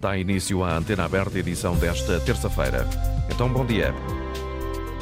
Dá início à antena aberta edição desta terça-feira. Então, bom dia.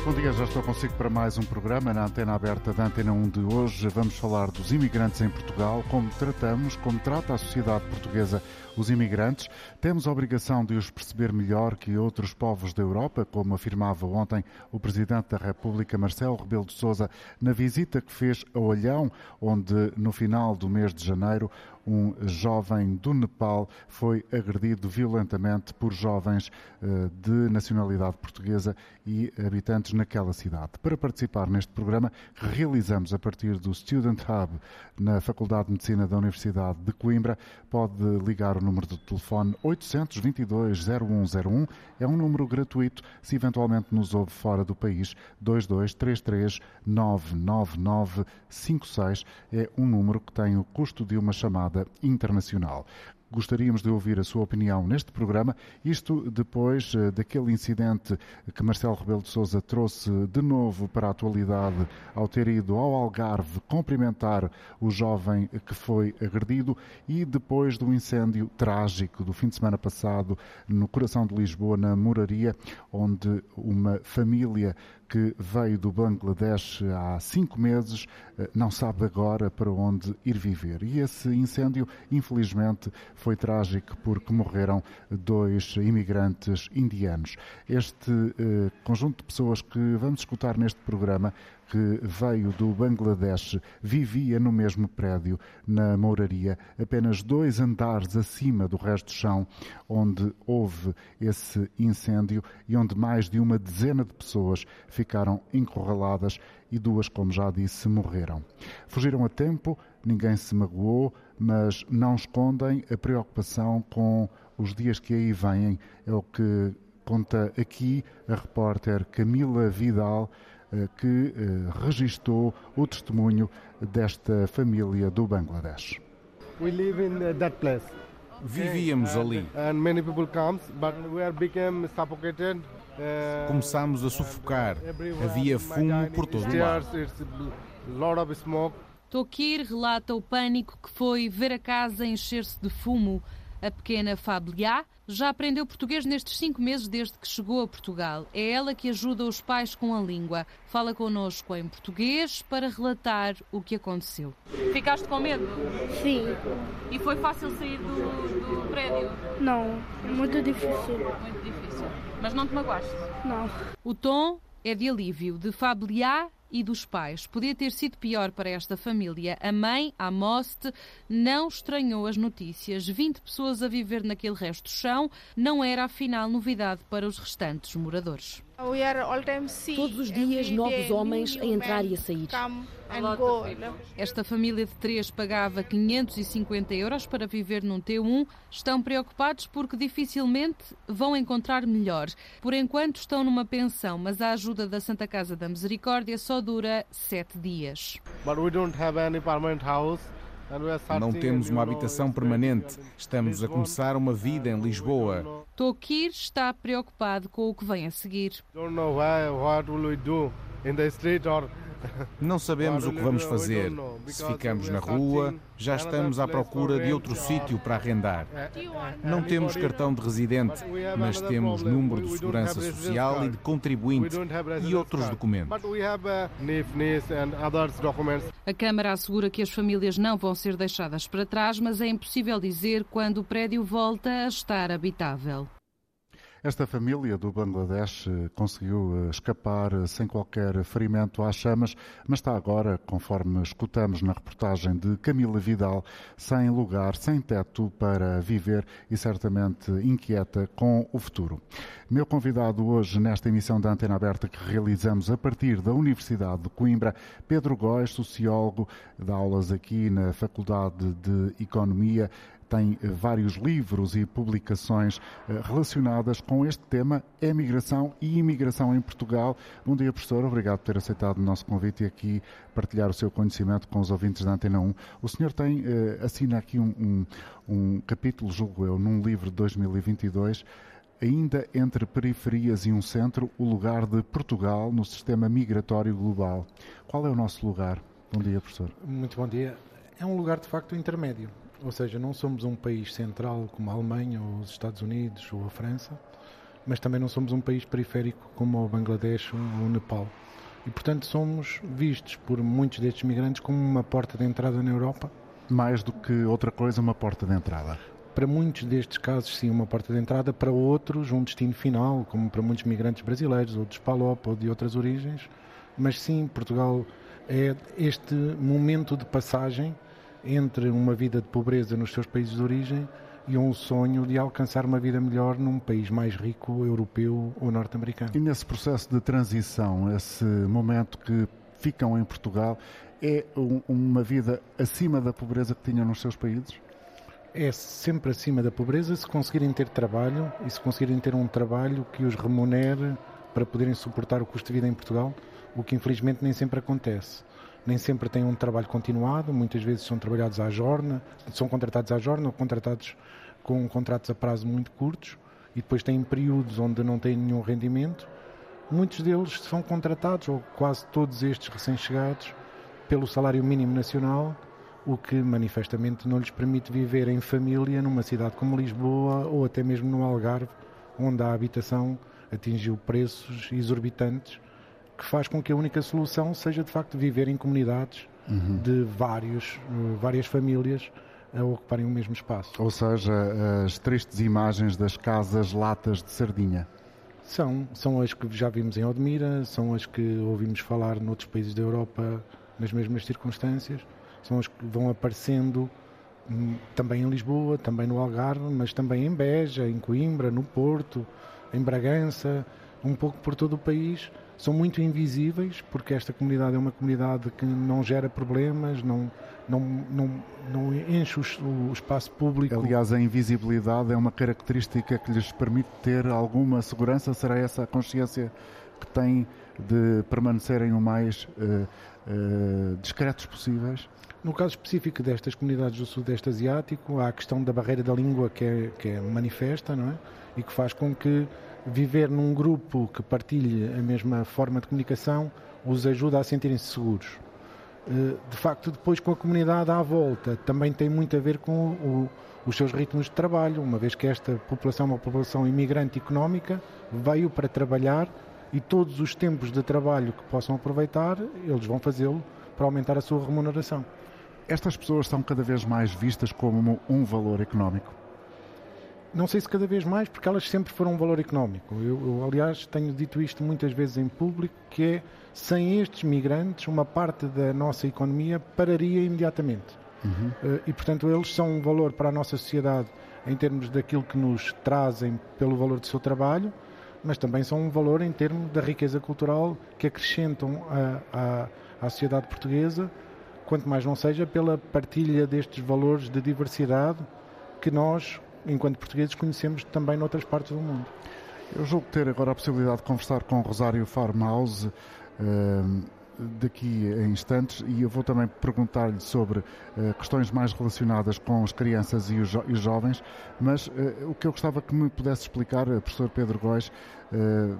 Bom dia, já estou consigo para mais um programa na antena aberta da Antena 1 de hoje. Vamos falar dos imigrantes em Portugal, como tratamos, como trata a sociedade portuguesa os imigrantes. Temos a obrigação de os perceber melhor que outros povos da Europa, como afirmava ontem o Presidente da República, Marcelo Rebelo de Sousa, na visita que fez a Olhão, onde no final do mês de janeiro um jovem do Nepal foi agredido violentamente por jovens eh, de nacionalidade portuguesa e habitantes naquela cidade. Para participar neste programa realizamos a partir do Student Hub na Faculdade de Medicina da Universidade de Coimbra, pode ligar o número de telefone 822-0101. É um número gratuito. Se eventualmente nos ouve fora do país, 2233-99956 é um número que tem o custo de uma chamada internacional. Gostaríamos de ouvir a sua opinião neste programa, isto depois eh, daquele incidente que Marcelo Rebelo de Sousa trouxe de novo para a atualidade ao ter ido ao Algarve cumprimentar o jovem que foi agredido e depois do incêndio trágico do fim de semana passado no coração de Lisboa, na Moraria, onde uma família que veio do Bangladesh há cinco meses, eh, não sabe agora para onde ir viver. E esse incêndio, infelizmente, foi trágico porque morreram dois imigrantes indianos. Este eh, conjunto de pessoas que vamos escutar neste programa que veio do Bangladesh vivia no mesmo prédio, na Mouraria, apenas dois andares acima do resto do chão, onde houve esse incêndio e onde mais de uma dezena de pessoas ficaram encurraladas e duas, como já disse, morreram. Fugiram a tempo, ninguém se magoou, mas não escondem a preocupação com os dias que aí vêm. É o que conta aqui a repórter Camila Vidal que eh, registou o testemunho desta família do Bangladesh. We live in uh, that place. Vivíamos ali. And many people comes, but we are became suffocated. Começámos a sufocar. Havia fumo por todo o lado. It's lot of smoke. Tokir relata o pânico que foi ver a casa encher-se de fumo. A pequena Fabliá já aprendeu português nestes cinco meses desde que chegou a Portugal. É ela que ajuda os pais com a língua. Fala connosco em português para relatar o que aconteceu. Ficaste com medo? Sim, E foi fácil sair do, do prédio? não, é muito difícil. Muito difícil. Mas não te magoaste? Não. O tom é de alívio, de Fabliá e dos pais. Podia ter sido pior para esta família. A mãe, a Most, não estranhou as notícias. 20 pessoas a viver naquele resto chão não era afinal novidade para os restantes moradores. Todos os dias, novos homens a entrar e a sair. Esta família de três pagava 550 euros para viver num T1. Estão preocupados porque dificilmente vão encontrar melhor. Por enquanto estão numa pensão, mas a ajuda da Santa Casa da Misericórdia só dura sete dias. But we don't have any permanent house. Não searching temos and, uma habitação permanente. Estamos a começar uma vida em Lisboa. Tokir está preocupado com o que vem a seguir. Don't know why, what will we do in the street or Não sabemos o que vamos fazer. Se ficamos na rua, já estamos à procura de outro sítio para arrendar. Não temos cartão de residente, mas temos número de segurança social e de contribuinte e outros documentos. Uh. A Câmara assegura que as famílias não vão ser deixadas para trás, mas é impossível dizer quando o prédio volta a estar habitável. Esta família do Bangladesh eh, conseguiu eh, escapar eh, sem qualquer ferimento às chamas, mas está agora, conforme escutamos na reportagem de Camila Vidal, sem lugar, sem teto para viver e certamente inquieta com o futuro. Meu convidado hoje nesta emissão da Antena Aberta que realizamos a partir da Universidade de Coimbra, Pedro Góes, sociólogo, dá aulas aqui na Faculdade de Economia tem vários livros e publicações eh, relacionadas com este tema, emigração e imigração em Portugal. Bom dia, professor. Obrigado por ter aceitado o nosso convite e aqui partilhar o seu conhecimento com os ouvintes da Antena 1. O senhor tem, eh, assina aqui um, um, um capítulo, julgo eu, num livro de 2022, ainda entre periferias e um centro, o lugar de Portugal no sistema migratório global. Qual é o nosso lugar? Bom dia, professor. Muito bom dia. É um lugar de facto intermédio. Ou seja, não somos um país central como a Alemanha ou os Estados Unidos ou a França, mas também não somos um país periférico como o Bangladesh ou o Nepal. E, portanto, somos vistos por muitos destes migrantes como uma porta de entrada na Europa. Mais do que outra coisa, uma porta de entrada. Para muitos destes casos, sim, uma porta de entrada. Para outros, um destino final, como para muitos migrantes brasileiros, ou de Palop, ou de outras origens. Mas sim, Portugal é este momento de passagem entre uma vida de pobreza nos seus países de origem e um sonho de alcançar uma vida melhor num país mais rico, europeu ou norte-americano. E nesse processo de transição, esse momento que ficam em Portugal, é um, uma vida acima da pobreza que tinham nos seus países? É sempre acima da pobreza se conseguirem ter trabalho e se conseguirem ter um trabalho que os remunere para poderem suportar o custo de vida em Portugal, o que infelizmente nem sempre acontece nem sempre têm um trabalho continuado, muitas vezes são trabalhados à jorna, são contratados à jorna ou contratados com contratos a prazo muito curtos e depois têm períodos onde não têm nenhum rendimento. Muitos deles são contratados, ou quase todos estes recém-chegados, pelo salário mínimo nacional, o que manifestamente não lhes permite viver em família numa cidade como Lisboa ou até mesmo no Algarve, onde a habitação atingiu preços exorbitantes que faz com que a única solução seja de facto viver em comunidades uhum. de vários, eh, várias famílias a ocuparem o mesmo espaço. Ou seja, as tristes imagens das casas latas de sardinha. São, são as que já vimos em Odmira, são as que ouvimos falar noutros países da Europa nas mesmas circunstâncias, são as que vão aparecendo hum, também em Lisboa, também no Algarve, mas também em Beja, em Coimbra, no Porto, em Bragança, um pouco por todo o país, são muito invisíveis, porque esta comunidade é uma comunidade que não gera problemas, não, não, não, não enche o, espaço público. Aliás, a invisibilidade é uma característica que lhes permite ter alguma segurança. Será essa a consciência que têm de permanecerem o mais uh, uh, discretos possíveis? No caso específico destas comunidades do Sudeste Asiático, há a questão da barreira da língua que é, que é manifesta, não é? E que faz com que viver num grupo que partilhe a mesma forma de comunicação os ajuda a sentirem-se seguros. Eh, de facto, depois com a comunidade à volta, também tem muito a ver com o, os seus ritmos de trabalho, uma vez que esta população é uma população imigrante económica, veio para trabalhar e todos os tempos de trabalho que possam aproveitar, eles vão fazê-lo para aumentar a sua remuneração. Estas pessoas são cada vez mais vistas como um valor económico? Não sei se cada vez mais, porque elas sempre foram um valor económico. Eu, eu, aliás, tenho dito isto muitas vezes em público, que é, sem estes migrantes, uma parte da nossa economia pararia imediatamente. Uhum. Uh, e, portanto, eles são um valor para a nossa sociedade em termos daquilo que nos trazem pelo valor do seu trabalho, mas também são um valor em termos da riqueza cultural que acrescentam à sociedade portuguesa, quanto mais não seja pela partilha destes valores de diversidade que nós, enquanto portugueses, conhecemos também noutras partes do mundo. Eu julgo ter agora a possibilidade de conversar com Rosário Farmhouse. Uh, daqui a instantes e eu vou também perguntar-lhe sobre uh, questões mais relacionadas com as crianças e os, jo e os jovens, mas uh, o que eu gostava que me pudesse explicar, professor Pedro Góis,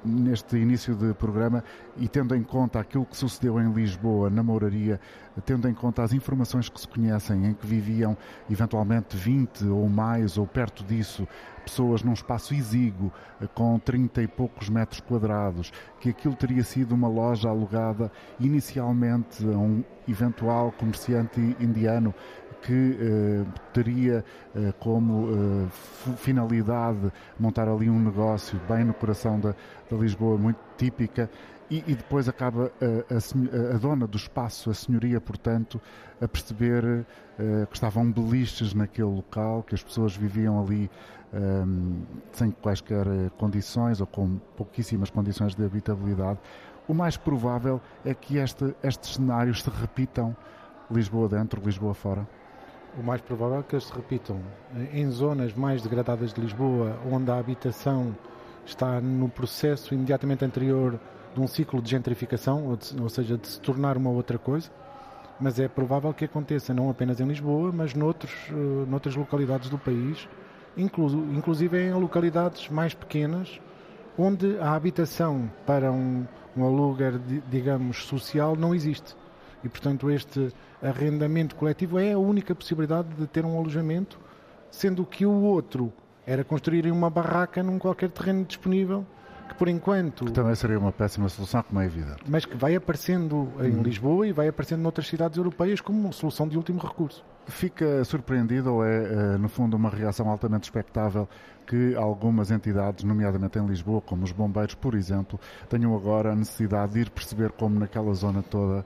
neste início de programa e tendo em conta aquilo que sucedeu em Lisboa, na Mouraria, tendo em conta as informações que se conhecem, em que viviam eventualmente 20 ou mais ou perto disso pessoas num espaço exíguo, com 30 e poucos metros quadrados, que aquilo teria sido uma loja alugada inicialmente a um eventual comerciante indiano que eh, teria eh, como eh, finalidade montar ali um negócio bem no coração da, da Lisboa, muito típica, e, e depois acaba a, a, a, dona do espaço, a senhoria, portanto, a perceber que estavam beliches naquele local, que as pessoas viviam ali um, sem quaisquer condições ou com pouquíssimas condições de habitabilidade. O mais provável é que este, estes cenários se repitam Lisboa dentro, Lisboa fora. O mais provável é que eles se repitam em zonas mais degradadas de Lisboa, onde a habitação está no processo imediatamente anterior de um ciclo de gentrificação, ou, de, ou seja, de se tornar uma outra coisa. Mas é provável que aconteça não apenas em Lisboa, mas noutros, uh, noutras localidades do país, inclu inclusive em localidades mais pequenas, onde a habitação para um, um aluguer, digamos, social não existe. E, portanto, este arrendamento coletivo é a única possibilidade de ter um alojamento, sendo que o outro era construir uma barraca num qualquer terreno disponível que por enquanto. Que também seria uma péssima solução, como é evidente. Mas que vai aparecendo em hum. Lisboa e vai aparecendo noutras cidades europeias como uma solução de último recurso. Fica surpreendido ou é, eh, no fundo, uma reação altamente expectável que algumas entidades, nomeadamente em Lisboa, como os bombeiros, por exemplo, tenham agora a necessidade de ir perceber como naquela zona toda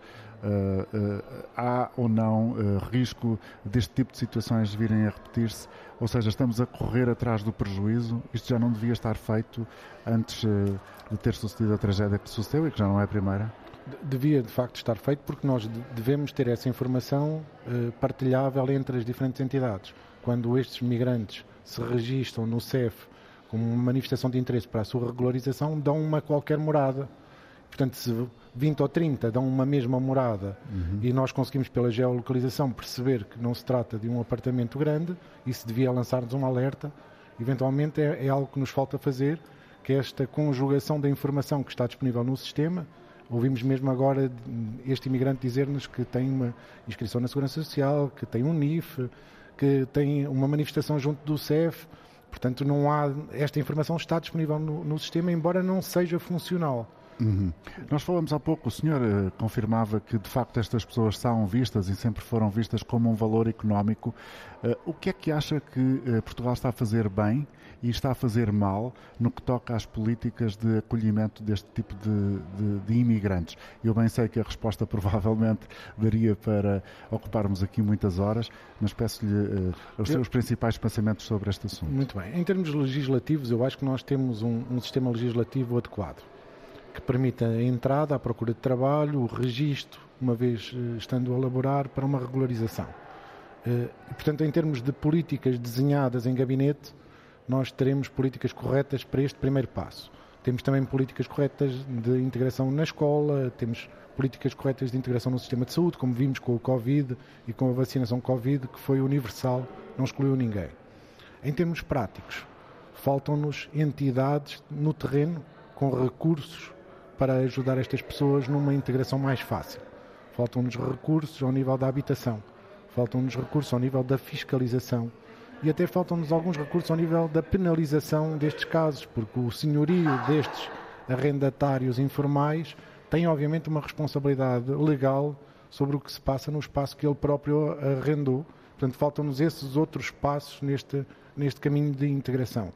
há ou não uh, risco deste tipo de situações virem a repetir-se? Ou seja, estamos a correr atrás do prejuízo? Isto já não devia estar feito antes de ter sucedido a tragédia que sucedeu e que já não é a primeira? Devia de facto estar feito porque nós devemos ter essa informação partilhável entre as diferentes entidades. Quando estes migrantes se registram no CEF como uma manifestação de interesse para a sua regularização, dão uma qualquer morada. Portanto, se 20 ou 30 dão uma mesma morada uhum. e nós conseguimos pela geolocalização perceber que não se trata de um apartamento grande, isso devia lançar-nos um alerta. Eventualmente é, é, algo que nos falta fazer, que é esta conjugação da informação que está disponível no sistema. Ouvimos mesmo agora este imigrante dizer-nos que tem uma inscrição na Segurança Social, que tem um NIF, que tem uma manifestação junto do CEF. Portanto, não há, esta informação está disponível no, no sistema, embora não seja funcional. Uhum. Nós falamos há pouco, o senhor uh, confirmava que de facto estas pessoas são vistas e sempre foram vistas como um valor económico. Uh, o que é que acha que uh, Portugal está a fazer bem e está a fazer mal no que toca às políticas de acolhimento deste tipo de, de, de imigrantes? Eu bem sei que a resposta provavelmente daria para ocuparmos aqui muitas horas, mas peço-lhe os seus principais pensamentos sobre este assunto. Muito bem. Em termos legislativos, eu acho que nós temos um, um sistema legislativo adequado que permita a entrada, a procura de trabalho, o registro, uma vez eh, estando a elaborar, para uma regularização. Eh, e, portanto, em termos de políticas desenhadas em gabinete, nós teremos políticas corretas para este primeiro passo. Temos também políticas corretas de integração na escola, temos políticas corretas de integração no sistema de saúde, como vimos com o Covid e com a vacinação Covid, que foi universal, não excluiu ninguém. Em termos práticos, faltam-nos entidades no terreno com recursos para ajudar estas pessoas numa integração mais fácil. Faltam-nos recursos ao nível da habitação, faltam-nos recursos ao nível da fiscalização e até faltam-nos alguns recursos ao nível da penalização destes casos, porque o senhorio destes arrendatários informais tem obviamente uma responsabilidade legal sobre o que se passa no espaço que ele próprio arrendou. Portanto, faltam-nos esses outros passos neste, neste caminho de integração.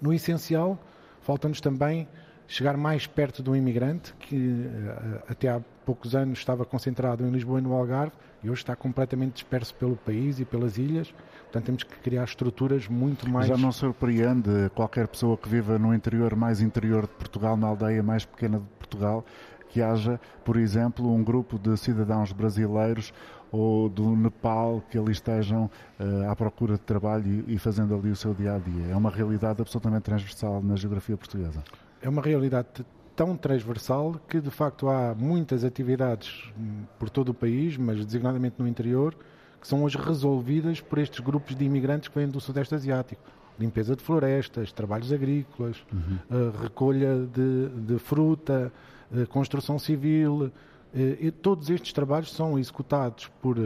No essencial, falta-nos também chegar mais perto do imigrante, que eh, até há poucos anos estava concentrado em Lisboa e no Algarve, e hoje está completamente disperso pelo país e pelas ilhas. Portanto, temos que criar estruturas muito mais. Já não surpreende qualquer pessoa que viva no interior mais interior de Portugal, na aldeia mais pequena de Portugal, que haja, por exemplo, um grupo de cidadãos brasileiros ou do Nepal que ali estejam uh, à procura de trabalho e, e fazendo ali o seu dia a dia. É uma realidade absolutamente transversal na geografia portuguesa é uma realidade tão transversal que de facto há muitas atividades hum, por todo o país, mas designadamente no interior, que são hoje resolvidas por estes grupos de imigrantes que vêm do Sudeste Asiático. Limpeza de florestas, trabalhos agrícolas, uhum. recolha de, de fruta, construção civil. E todos estes trabalhos são executados por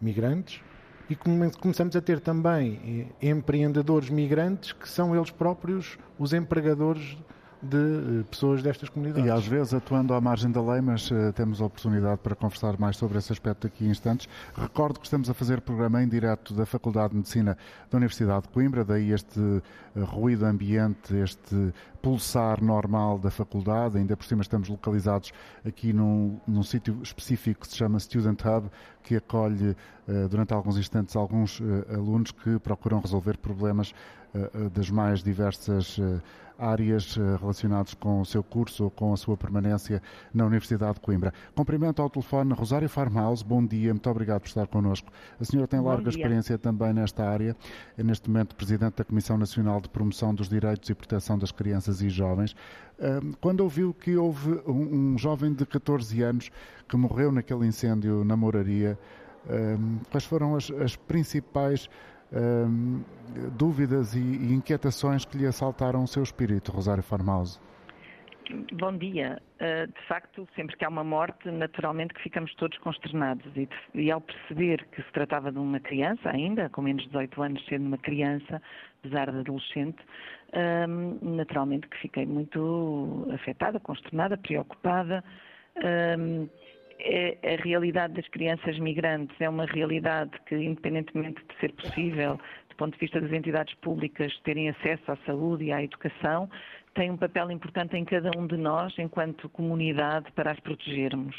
migrantes e começamos a ter também empreendedores migrantes que são eles próprios os empregadores de eh, pessoas destas comunidades. E às vezes atuando à margem da lei, mas uh, temos a oportunidade para conversar mais sobre esse aspecto aqui em instantes. Recordo que estamos a fazer programa em direto da Faculdade de Medicina da Universidade de Coimbra, daí este uh, ruído ambiente, este pulsar normal da faculdade. Ainda por cima estamos localizados aqui num, num sítio específico que se chama Student Hub, que acolhe uh, durante alguns instantes alguns alunos que procuram resolver problemas das mais diversas áreas eh, relacionadas com o seu curso ou com a sua permanência na Universidade de Coimbra. Cumprimento ao telefone Rosário Farmhouse, bom dia, muito obrigado por estar connosco. A senhora tem larga experiência também nesta área, é neste momento Presidente da Comissão Nacional de Promoção dos Direitos e Proteção das Crianças e Jovens. Quando ouviu que houve um jovem de 14 anos que morreu naquele incêndio na moraria, quais foram as, as principais dúvidas e, e, inquietações que lhe assaltaram o seu espírito, Rosário Farmhouse? Bom dia. Uh, de facto, sempre que há uma morte, naturalmente que ficamos todos consternados. E, e, ao perceber que se tratava de uma criança ainda, com menos de 18 anos, sendo uma criança, apesar de adolescente, naturalmente que fiquei muito afetada, consternada, preocupada. Um, a realidade das crianças migrantes é uma realidade que, independentemente de ser possível, do ponto de vista das entidades públicas, terem acesso à saúde e à educação, tem um papel importante em cada um de nós, enquanto comunidade, para as protegermos,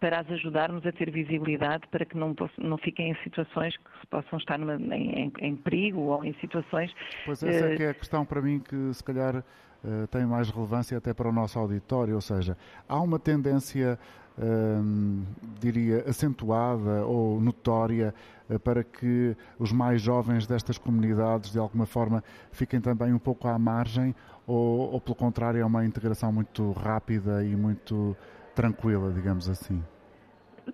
para as ajudarmos a ter visibilidade, para que não, não fiquem em situações que possam estar numa, em, em, perigo ou em situações. Pois essa uh, é a questão para mim que se calhar uh, tem mais relevância até para o nosso auditório, ou seja, há uma tendência Hum, diria, acentuada ou notória eh, para que os mais jovens destas comunidades, de alguma forma, fiquem também um pouco à margem, ou, ou pelo contrário, é uma integração muito rápida e muito tranquila, digamos assim?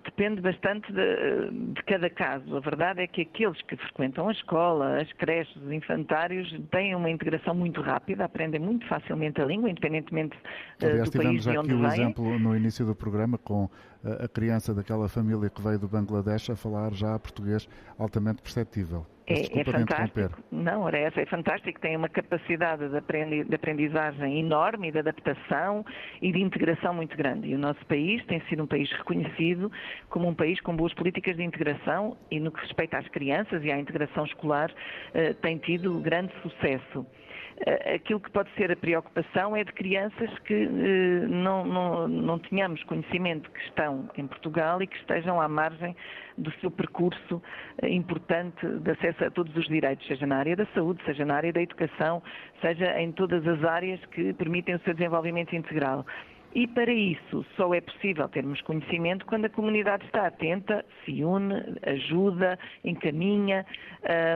Depende bastante de, de, cada caso. A verdade é que aqueles que frequentam a escola, as creches, os infantários, têm uma integração muito rápida, aprendem muito facilmente a língua, independentemente Aliás, do país de onde tivemos aqui o exemplo no início do programa com a criança daquela família que veio do Bangladesh a falar já português altamente perceptível. É, é, fantástico. Não, ora, essa é fantástico. Tem uma capacidade de aprendizagem enorme, de adaptação e de integração muito grande. E o nosso país tem sido um país reconhecido como um país com boas políticas de integração e no que respeita às crianças e à integração escolar eh, tem tido grande sucesso. Aquilo que pode ser a preocupação é de crianças que eh, não, não, não tenhamos conhecimento que estão em Portugal e que estejam à margem do seu percurso eh, importante de acesso a todos os direitos, seja na área da saúde, seja na área da educação, seja em todas as áreas que permitem o seu desenvolvimento integral. E para isso só é possível termos conhecimento quando a comunidade está atenta, se une, ajuda, encaminha.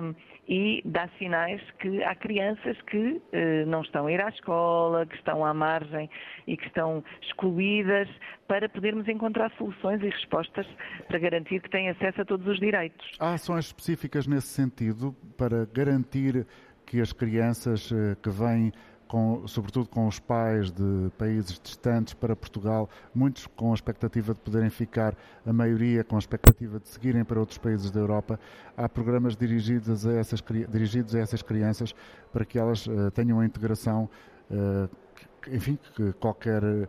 Um, e dá sinais que há crianças que eh, não estão a ir à escola, que estão à margem e que estão excluídas, para podermos encontrar soluções e respostas para garantir que têm acesso a todos os direitos. Há ações específicas nesse sentido para garantir que as crianças eh, que vêm com, sobretudo com os pais de países distantes para Portugal, muitos com a expectativa de poderem ficar, a maioria com a expectativa de seguirem para outros países da Europa. Há programas dirigidos a essas, dirigidos a essas crianças para que elas uh, tenham a integração, uh, que, enfim, que qualquer uh,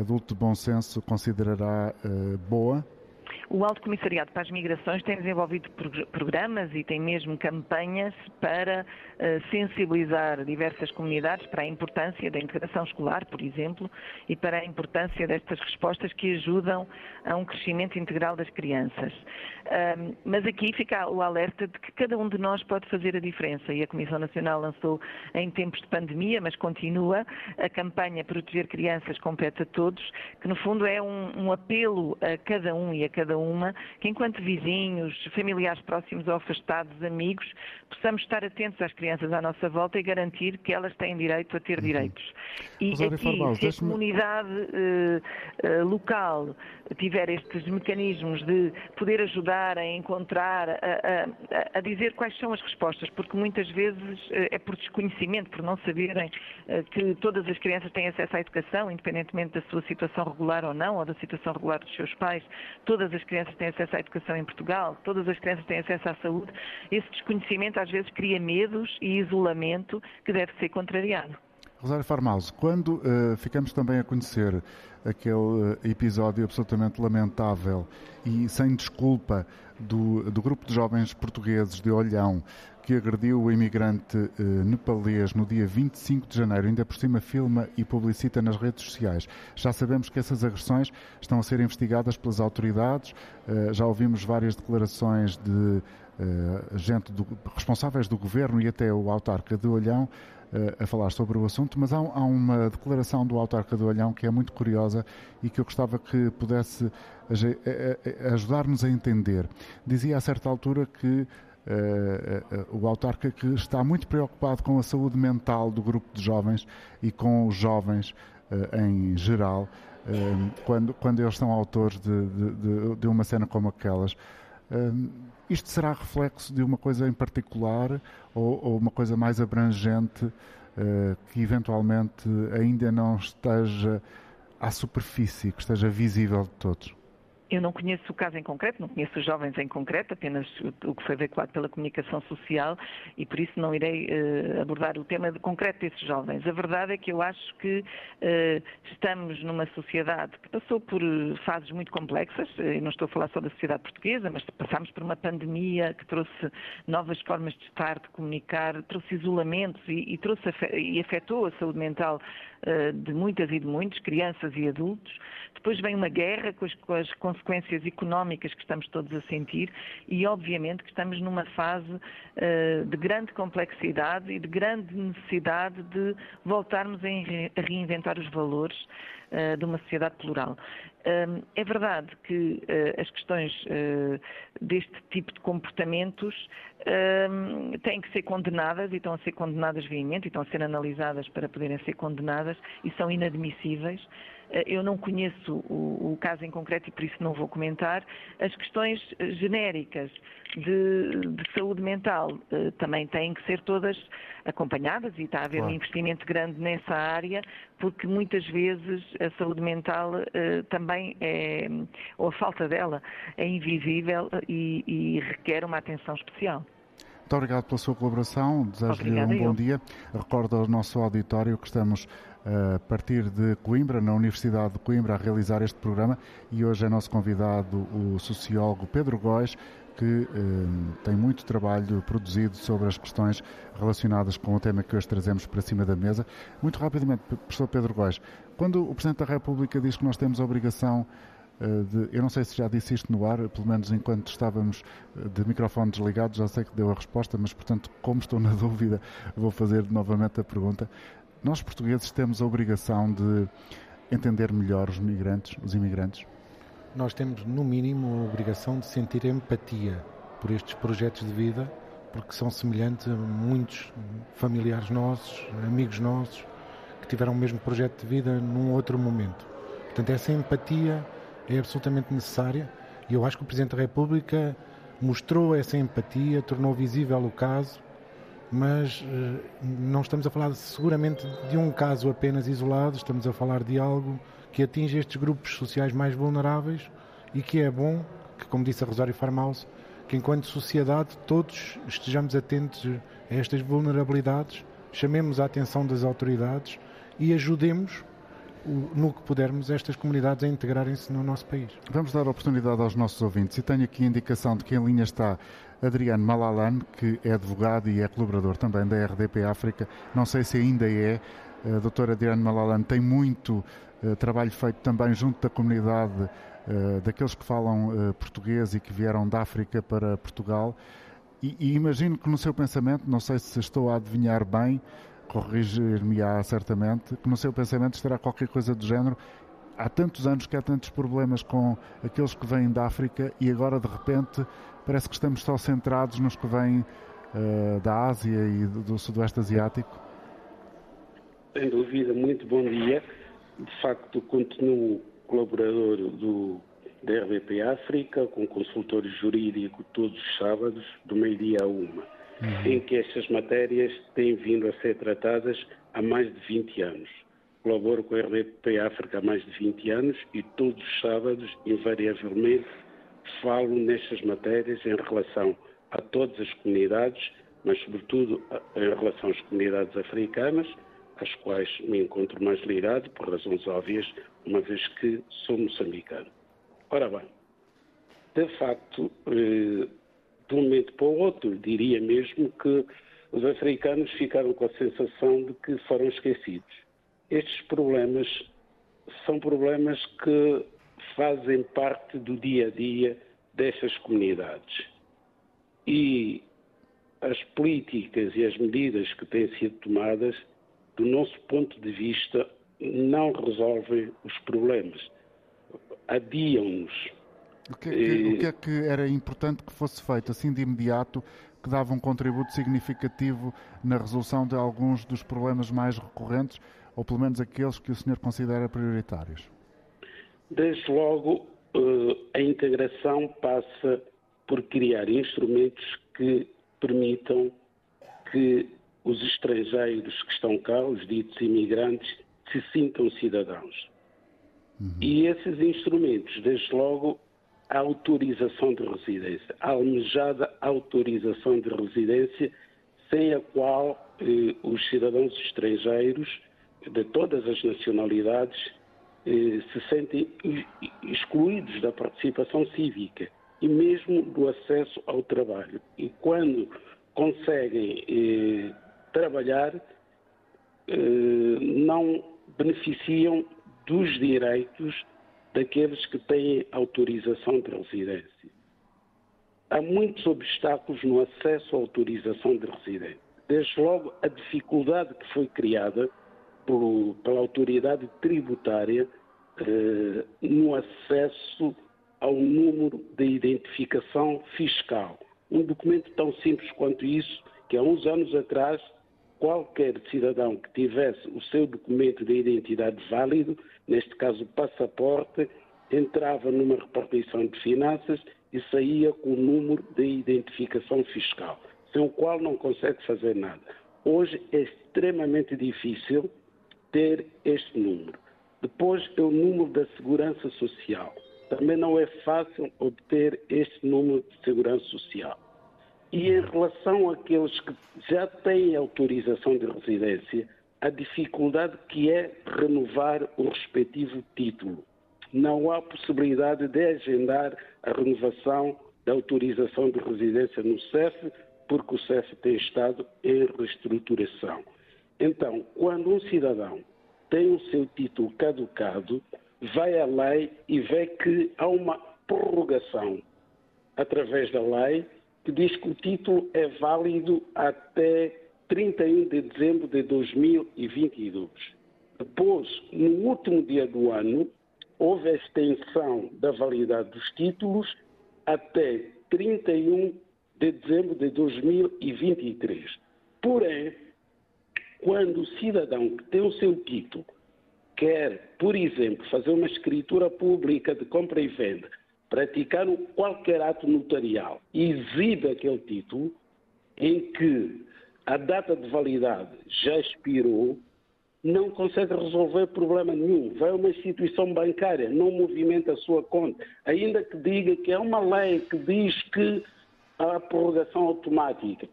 adulto de bom senso considerará boa o Alto Comissariado para as Migrações tem desenvolvido programas e tem mesmo campanhas para uh, sensibilizar diversas comunidades para a importância da integração escolar, por exemplo, e para a importância destas respostas que ajudam a um crescimento integral das crianças. Mas aqui fica o alerta de que cada um de nós pode fazer a diferença e a Comissão Nacional lançou em tempos de pandemia, mas continua a campanha Proteger Crianças compete a todos, que no fundo é um, um apelo a cada um e a cada cada uma, que enquanto vizinhos, familiares próximos ou afastados, amigos, possamos estar atentos às crianças à nossa volta e garantir que elas têm direito a ter uhum. direitos. E aqui, Farbal, se a comunidade uh, uh, local tiver estes mecanismos de poder ajudar a encontrar, a, a, a, dizer quais são as respostas, porque muitas vezes uh, é por desconhecimento, por não saberem que todas as crianças têm acesso à educação, independentemente da sua situação regular ou não, ou da situação regular dos seus pais, todas as crianças têm acesso à educação em Portugal, todas as crianças têm acesso à saúde. Esse desconhecimento às vezes cria medos e isolamento que deve ser contrariado. Rosário Farmaus, quando uh, ficamos também a conhecer aquele uh, episódio absolutamente lamentável e sem desculpa do, do grupo de jovens portugueses de Olhão que agrediu o imigrante uh, nepalês no dia 25 de janeiro, ainda por cima filma e publicita nas redes sociais. Já sabemos que essas agressões estão a ser investigadas pelas autoridades, já ouvimos várias declarações de gente do, responsáveis do governo e até o autarca de Olhão a falar sobre o assunto, mas há, há uma declaração do autarca do Olhão que é muito curiosa e que eu gostava que pudesse ajudar-nos a entender. Dizia a certa altura que Uh, uh, o autarca que está muito preocupado com a saúde mental do grupo de jovens e com os jovens em geral, quando, quando eles são autores de, de, de uma cena como aquelas. Isto será reflexo de uma coisa em particular ou, ou uma coisa mais abrangente que eventualmente ainda não esteja à superfície, que esteja visível de todos? Eu não conheço o caso em concreto, não conheço os jovens em concreto, apenas o que foi veiculado pela comunicação social e por isso não irei uh, abordar o tema de concreto desses jovens. A verdade é que eu acho que uh, estamos numa sociedade que passou por eh, fases muito complexas, e não estou a falar só da sociedade portuguesa, mas passámos por uma pandemia que trouxe novas formas de estar, de comunicar, trouxe isolamentos e, e, trouxe, e afetou a saúde mental de muitas e de muitos, crianças e adultos. Depois vem uma guerra com as, com as consequências económicas que estamos todos a sentir e, obviamente, que estamos numa fase uh, de grande complexidade e de grande necessidade de voltarmos a, reinventar os valores uh, de uma sociedade plural. Uh, é verdade que as questões deste tipo de comportamentos têm que ser condenadas e estão a ser condenadas veemente e estão a ser analisadas para poderem ser condenadas e são inadmissíveis. Eh, eu não conheço o, o, caso em concreto e por isso não vou comentar. As questões eh, genéricas de, de saúde mental eh, também têm que ser todas acompanhadas e está a haver claro. um investimento grande nessa área, porque muitas vezes a saúde mental também é, ou a falta dela, é invisível e, e requer uma atenção especial. Muito obrigado pela sua colaboração, desejo-lhe um bom dia. Recordo ao nosso auditório que estamos a partir de Coimbra, na Universidade de Coimbra, a realizar este programa e hoje é nosso convidado o sociólogo Pedro Góes, que eh, tem muito trabalho produzido sobre as questões relacionadas com o tema que hoje trazemos para cima da mesa. Muito rapidamente, professor Pedro Góes, quando o Presidente da República diz que nós temos a obrigação eh, de, eu não sei se já disse isto no ar, pelo menos enquanto estávamos eh, de microfone desligado, já sei que deu a resposta, mas portanto, como estou na dúvida, vou fazer novamente a pergunta. Nós portugueses temos a obrigação de entender melhor os migrantes, os imigrantes? Nós temos, no mínimo, a obrigação de sentir empatia por estes projetos de vida, porque são semelhantes a muitos familiares nossos, amigos nossos, que tiveram o mesmo projeto de vida num outro momento. Portanto, essa empatia é absolutamente necessária e eu acho que o Presidente da República mostrou essa empatia, tornou visível o caso mas eh, não estamos a falar seguramente de um caso apenas isolado, estamos a falar de algo que atinge estes grupos sociais mais vulneráveis e que é bom que, como disse a Rosário Farmaus, que enquanto sociedade todos estejamos atentos a estas vulnerabilidades, chamemos a atenção das autoridades e ajudemos no que pudermos estas comunidades a integrarem-se no nosso país. Vamos dar oportunidade aos nossos ouvintes e tenho aqui a indicação de que em linha está Adriano Malalan, que é advogado e é colaborador também da RDP África. Não sei se ainda é. A doutora Adriano Malalan tem muito uh, trabalho feito também junto da comunidade uh, daqueles que falam português e que vieram da África para Portugal. E, e imagino que no seu pensamento, não sei se estou a adivinhar bem, corrigir-me-á certamente, que no seu pensamento estará qualquer coisa do género. Há tantos anos que há tantos problemas com aqueles que vêm da África e agora de repente parece que estamos só centrados nos que vêm uh, da Ásia e do, do Sudoeste Asiático? Sem dúvida, muito bom dia. De facto, continuo colaborador do, da RBP África, com consultor jurídico todos os sábados, do meio-dia a uma, uhum. em que estas matérias têm vindo a ser tratadas há mais de 20 anos. Colaboro com a RBP África há mais de 20 anos e todos os sábados, invariavelmente, falo nestas matérias em relação a todas as comunidades, mas sobretudo em relação às comunidades africanas, às quais me encontro mais ligado, por razões óbvias, uma vez que sou moçambicano. Ora bem, de facto, eh, de um momento para o outro, diria mesmo que os africanos ficaram com a sensação de que foram esquecidos. Estes problemas são problemas que fazem parte do dia a dia dessas comunidades. E as políticas e as medidas que têm sido tomadas, do nosso ponto de vista, não resolvem os problemas. Adiam-nos. O que, é que, o que é que era importante que fosse feito assim de imediato que dava um contributo significativo na resolução de alguns dos problemas mais recorrentes, ou pelo menos aqueles que o senhor considera prioritários? Desde logo, eh, a integração passa por criar instrumentos que permitam que os estrangeiros que estão cá, os ditos imigrantes, se sintam cidadãos. Uhum. E esses instrumentos, desde logo, a autorização de residência, a almejada autorização de residência, sem a qual eh, os cidadãos estrangeiros de todas as nacionalidades se sentem excluídos da participação cívica e mesmo do acesso ao trabalho. E quando conseguem eh, trabalhar, eh, não beneficiam dos direitos daqueles que têm autorização de residência. Há muitos obstáculos no acesso à autorização de residência. Desde logo, a dificuldade que foi criada por, pela autoridade tributária eh, no acesso ao número de identificação fiscal. Um documento tão simples quanto isso, que há uns anos atrás, qualquer cidadão que tivesse o seu documento de identidade válido, neste caso o passaporte, entrava numa repartição de finanças e saía com o número de identificação fiscal, sem o qual não consegue fazer nada. Hoje é extremamente difícil ter este número. Depois é o número da segurança social. Também não é fácil obter este número de segurança social. E em relação àqueles que já têm autorização de residência, a dificuldade que é renovar o respectivo título. Não há possibilidade de agendar a renovação da autorização de residência no CEF, porque o CEF tem estado em reestruturação. Então, quando um cidadão tem o seu título caducado, vai à lei e vê que há uma prorrogação através da lei que diz que o título é válido até 31 de dezembro de 2022. Depois, no último dia do ano, houve a extensão da validade dos títulos até 31 de dezembro de 2023. Porém, quando o cidadão que tem o seu título quer, por exemplo, fazer uma escritura pública de compra e venda, praticar qualquer ato notarial exibe aquele título em que a data de validade já expirou, não consegue resolver problema nenhum. Vai a uma instituição bancária, não movimenta a sua conta, ainda que diga que é uma lei que diz que há prorrogação automática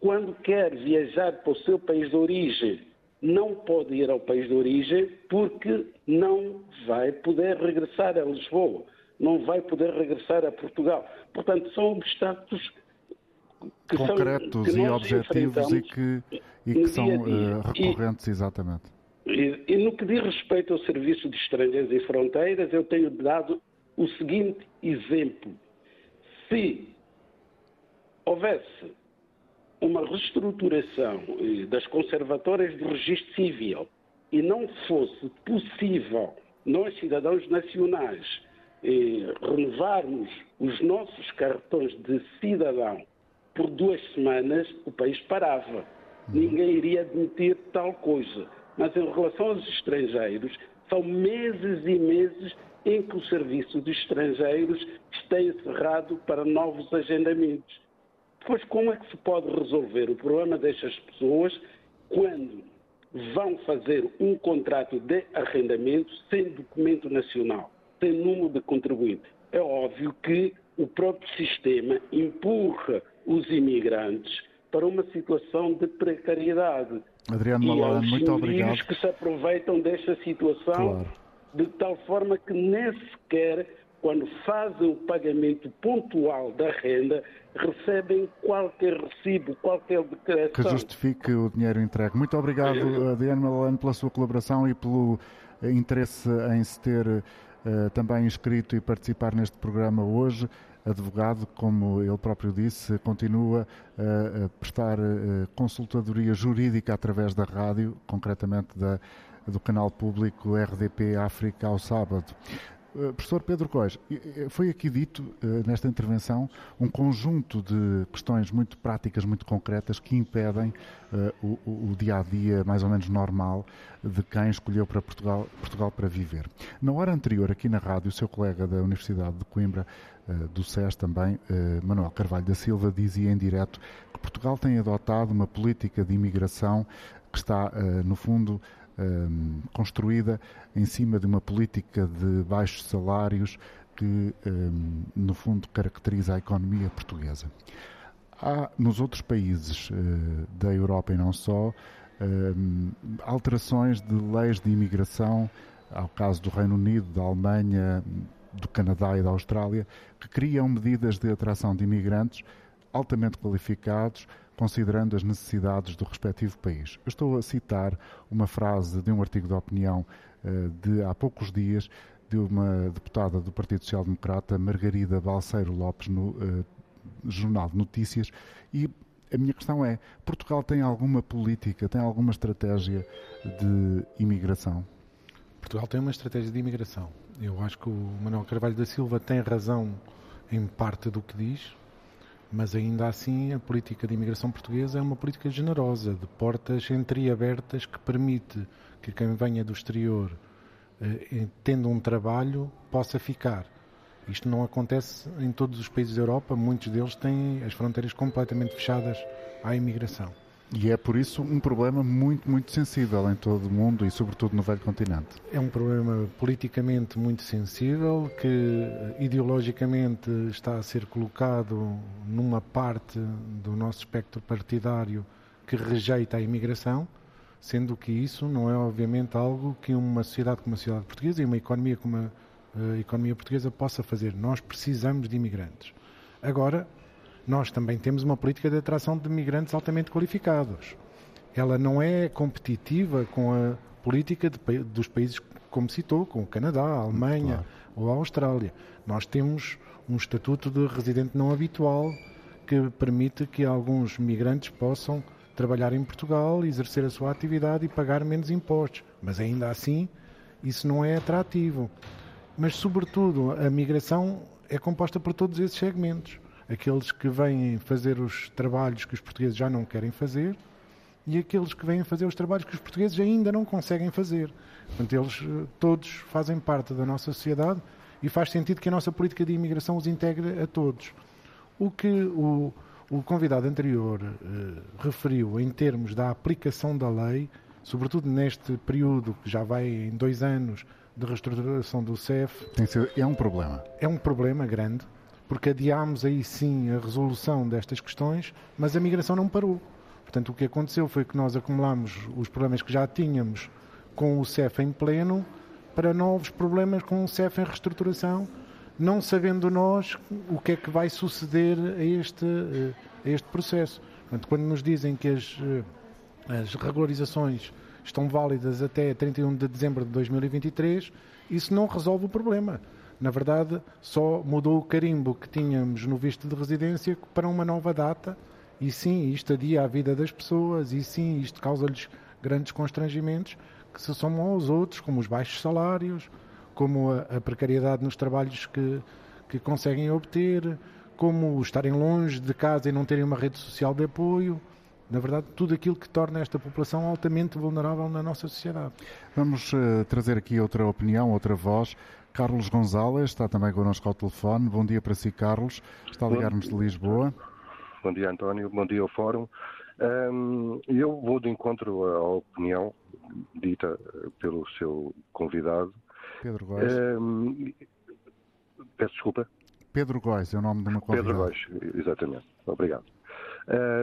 quando quer viajar para o seu país de origem, não pode ir ao país de origem porque não vai poder regressar a Lisboa, não vai poder regressar a Portugal. Portanto, são obstáculos que concretos são, que e objetivos e que, e que são. Uh, recorrentes, e, exatamente. E, e no que diz respeito ao Serviço de Estrangeiros e Fronteiras, eu tenho dado o seguinte exemplo. Se houvesse uma reestruturação eh, das conservatórias de registro civil e não fosse possível nós, cidadãos nacionais, eh, renovarmos os nossos cartões de cidadão por duas semanas, o país parava. Ninguém iria admitir tal coisa. Mas em relação aos estrangeiros, são meses e meses em que o serviço de estrangeiros está encerrado para novos agendamentos. Pois como é que se pode resolver o problema destas pessoas quando vão fazer um contrato de arrendamento sem documento nacional, sem número de contribuinte? É óbvio que o próprio sistema empurra os imigrantes para uma situação de precariedade. Adriano Malano, muito obrigado. que se aproveitam desta situação claro. de tal forma que nem sequer quando fazem o pagamento pontual da renda, recebem qualquer recibo, qualquer declaração. Que justifique o dinheiro entregue. Muito obrigado, Adriano Malano, pela sua colaboração e pelo eh, interesse em se ter uh, também inscrito e participar neste programa hoje. Advogado, como ele próprio disse, continua uh, a prestar uh, consultadoria jurídica através da rádio, concretamente da, do canal público RDP África ao sábado. Uh, professor Pedro Cois, foi aqui dito uh, nesta intervenção um conjunto de questões muito práticas, muito concretas, que impedem uh, o, o, dia a dia mais ou menos normal de quem escolheu para Portugal, Portugal para viver. Na hora anterior, aqui na rádio, o seu colega da Universidade de Coimbra, do SES também, Manuel Carvalho da Silva, dizia em direto que Portugal tem adotado uma política de imigração que está, no fundo, um, construída em cima de uma política de baixos salários que, um, no fundo, caracteriza a economia portuguesa. Há nos outros países uh, da Europa e não só um, alterações de leis de imigração, ao caso do Reino Unido, da Alemanha, do Canadá e da Austrália, que criam medidas de atração de imigrantes altamente qualificados considerando as necessidades do respectivo país. Eu estou a citar uma frase de um artigo de opinião uh, de há poucos dias de uma deputada do Partido Social Democrata, Margarida Balseiro Lopes, no uh, Jornal de Notícias, e a minha questão é: Portugal tem alguma política, tem alguma estratégia de imigração? Portugal tem uma estratégia de imigração. Eu acho que o Manuel Carvalho da Silva tem razão em parte do que diz, mas ainda assim a política de imigração portuguesa é uma política generosa, de portas entreabertas que permite que quem venha do exterior, eh, tendo um trabalho, possa ficar. Isto não acontece em todos os países da Europa, muitos deles têm as fronteiras completamente fechadas à imigração. E é por isso um problema muito, muito sensível em todo o mundo e, sobretudo, no velho continente. É um problema politicamente muito sensível que ideologicamente está a ser colocado numa parte do nosso espectro partidário que rejeita a imigração, sendo que isso não é, obviamente, algo que uma sociedade como a sociedade portuguesa e uma economia como a, a economia portuguesa possa fazer. Nós precisamos de imigrantes. Agora, nós também temos uma política de atração de migrantes altamente qualificados. Ela não é competitiva com a política de, dos países, como citou, com o Canadá, a Alemanha claro. ou a Austrália. Nós temos um estatuto de residente não habitual que permite que alguns migrantes possam trabalhar em Portugal, exercer a sua atividade e pagar menos impostos. Mas ainda assim, isso não é atrativo. Mas, sobretudo, a migração é composta por todos esses segmentos aqueles que vêm fazer os trabalhos que os portugueses já não querem fazer e aqueles que vêm fazer os trabalhos que os portugueses ainda não conseguem fazer. Portanto, eles eh, todos fazem parte da nossa sociedade e faz sentido que a nossa política de imigração os integre a todos. O que o, o convidado anterior eh, referiu em termos da aplicação da lei, sobretudo neste período que já vai em dois anos de reestruturação do CEF. é um problema. É um problema grande porque adiámos aí sim a resolução destas questões, mas a migração não parou. Portanto, o que aconteceu foi que nós acumulámos os problemas que já tínhamos com o CEF em pleno para novos problemas com o CEF em reestruturação, não sabendo nós o que é que vai suceder a este, eh, a este processo. Portanto, quando nos dizem que as, eh, as regularizações estão válidas até 31 de dezembro de 2023, isso não resolve o problema. Na verdade, só mudou o carimbo que tínhamos no visto de residência para uma nova data, e sim, isto adia a vida das pessoas, e sim, isto causa-lhes grandes constrangimentos que se somam aos outros, como os baixos salários, como a, a precariedade nos trabalhos que, que conseguem obter, como estarem longe de casa e não terem uma rede social de apoio. Na verdade, tudo aquilo que torna esta população altamente vulnerável na nossa sociedade. Vamos uh, trazer aqui outra opinião, outra voz. Carlos Gonzalez está também connosco ao telefone. Bom dia para si, Carlos. Está a ligar-nos de Lisboa. Bom dia, António. Bom dia ao Fórum. Um, eu vou de encontro à opinião dita pelo seu convidado. Pedro Góes. Um, peço desculpa. Pedro Góes é o nome de uma convidada. Pedro Góes, exatamente. Obrigado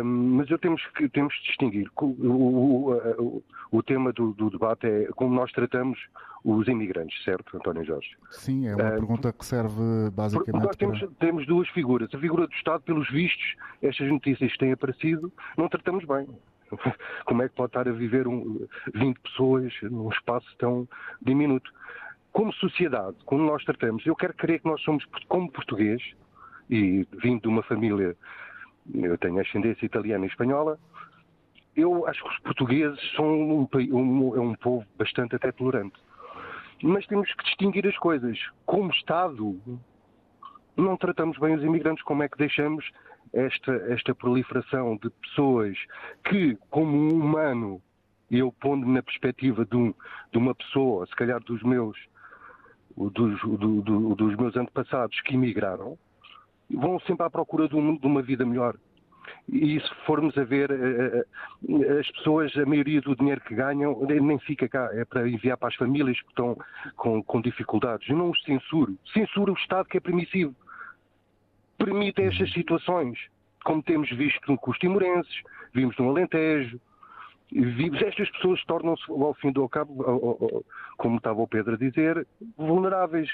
mas eu temos que temos distinguir. O, o, o, o tema do, do, debate é como nós tratamos os imigrantes, certo, António Jorge? Sim, é uma pergunta que serve basicamente. Nós temos, para... temos duas figuras. A figura do Estado, pelos vistos, estas notícias que têm aparecido, não tratamos bem. Como é que pode estar a viver um, 20 pessoas num espaço tão diminuto? Como sociedade, como nós tratamos, eu quero crer que nós somos, como português, e vindo de uma família eu tenho ascendência italiana e espanhola, eu acho que os portugueses são um, um, um, um povo bastante até tolerante. Mas temos que distinguir as coisas. Como Estado, não tratamos bem os imigrantes. Como é que deixamos esta, esta proliferação de pessoas que, como um humano, eu pondo-me na perspectiva de, um, de, uma pessoa, se calhar dos meus, dos, do, do, dos meus antepassados que imigraram, vão sempre à procura de, um, de uma vida melhor. E se formos a ver, eh, eh, as pessoas, a maioria do dinheiro que ganham nem fica cá, é para enviar para as famílias que estão com, com dificuldades. Eu não os censuro. Censuro o Estado que é permissivo. Permite estas situações, como temos visto com os timorenses, vimos no Alentejo, vimos, estas pessoas tornam-se, ao fim do cabo, como estava o Pedro a dizer, vulneráveis.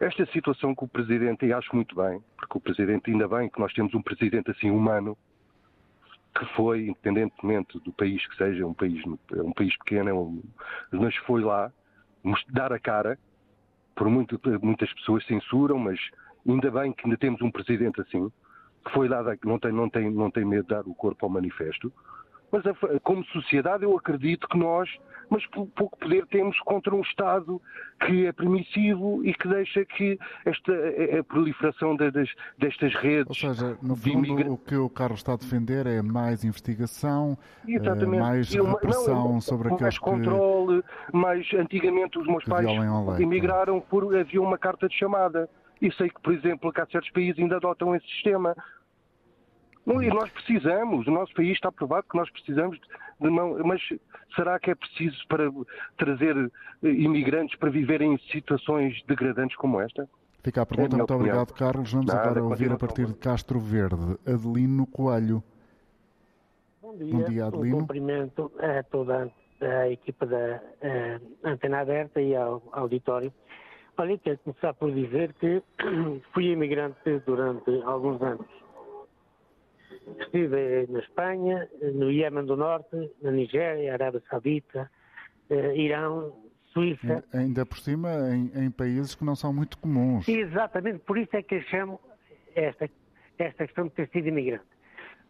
Esta situação com o Presidente, e acho muito bem, porque o Presidente, ainda bem que nós temos um Presidente assim humano, que foi, independentemente do país que seja, um país, um país pequeno, é mas foi lá dar a cara, por muito, muitas pessoas censuram, mas ainda bem que ainda temos um Presidente assim, que foi lá, não tem, não tem, não tem medo de dar o corpo ao manifesto, mas como sociedade eu acredito que nós, mas pouco poder temos contra um Estado que é permissivo e que deixa que esta a proliferação das, destas redes. Ou seja, no fundo imigra... o que o Carlos está a defender é mais investigação, Exatamente. mais uma, repressão não, sobre aqueles mais controle, mais antigamente os meus pais imigraram por havia uma carta de chamada. E sei que, por exemplo, que há certos países ainda adotam esse sistema. Não, e nós precisamos, o nosso país está provado que nós precisamos de mão, mas será que é preciso para trazer eh, imigrantes para viverem em situações degradantes como esta? Fica a pergunta, é muito opinião. obrigado, Carlos. Vamos Nada, agora ouvir a partir de Castro Verde, Adelino Coelho. Bom dia, Bom dia Adelino. Um cumprimento a toda a equipa da Antena Aberta e ao auditório. Olha, quero começar por dizer que fui imigrante durante alguns anos Estive na Espanha, no Iémen do Norte, na Nigéria, Arábia Saudita, eh, Irão, Suíça. Ainda por cima, em, em, países que não são muito comuns. Exatamente, por isso é que eu chamo esta, esta questão de ter sido imigrante.